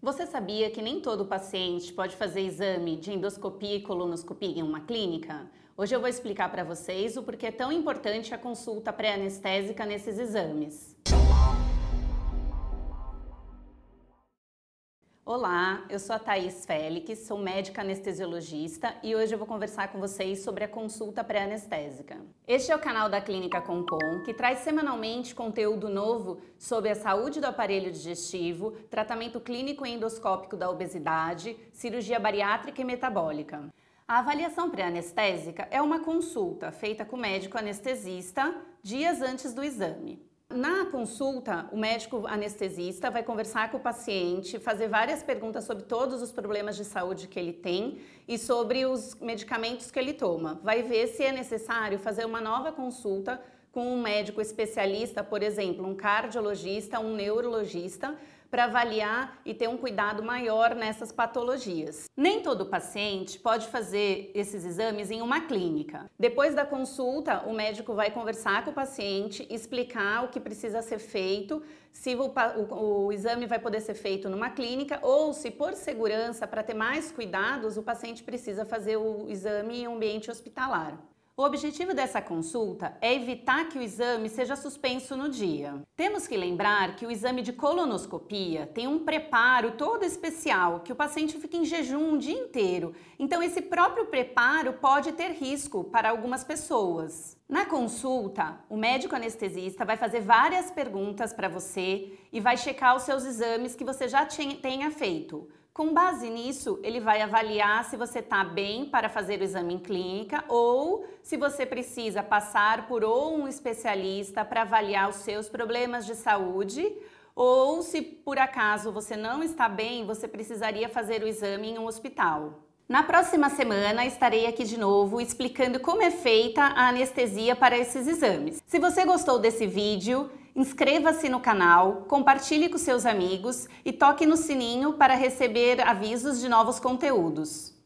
Você sabia que nem todo paciente pode fazer exame de endoscopia e colonoscopia em uma clínica? Hoje eu vou explicar para vocês o porquê é tão importante a consulta pré-anestésica nesses exames. Olá, eu sou a Thaís Félix, sou médica anestesiologista e hoje eu vou conversar com vocês sobre a consulta pré-anestésica. Este é o canal da Clínica Concom, que traz semanalmente conteúdo novo sobre a saúde do aparelho digestivo, tratamento clínico e endoscópico da obesidade, cirurgia bariátrica e metabólica. A avaliação pré-anestésica é uma consulta feita com o médico anestesista dias antes do exame. Na consulta, o médico anestesista vai conversar com o paciente, fazer várias perguntas sobre todos os problemas de saúde que ele tem e sobre os medicamentos que ele toma. Vai ver se é necessário fazer uma nova consulta com um médico especialista, por exemplo, um cardiologista, um neurologista, para avaliar e ter um cuidado maior nessas patologias. Nem todo paciente pode fazer esses exames em uma clínica. Depois da consulta, o médico vai conversar com o paciente, explicar o que precisa ser feito, se o, o, o exame vai poder ser feito numa clínica ou se, por segurança, para ter mais cuidados, o paciente precisa fazer o exame em um ambiente hospitalar. O objetivo dessa consulta é evitar que o exame seja suspenso no dia. Temos que lembrar que o exame de colonoscopia tem um preparo todo especial, que o paciente fica em jejum um dia inteiro. Então, esse próprio preparo pode ter risco para algumas pessoas. Na consulta, o médico anestesista vai fazer várias perguntas para você e vai checar os seus exames que você já tenha feito. Com base nisso, ele vai avaliar se você está bem para fazer o exame em clínica ou se você precisa passar por ou um especialista para avaliar os seus problemas de saúde ou se por acaso você não está bem, você precisaria fazer o exame em um hospital. Na próxima semana estarei aqui de novo explicando como é feita a anestesia para esses exames. Se você gostou desse vídeo, Inscreva-se no canal, compartilhe com seus amigos e toque no sininho para receber avisos de novos conteúdos.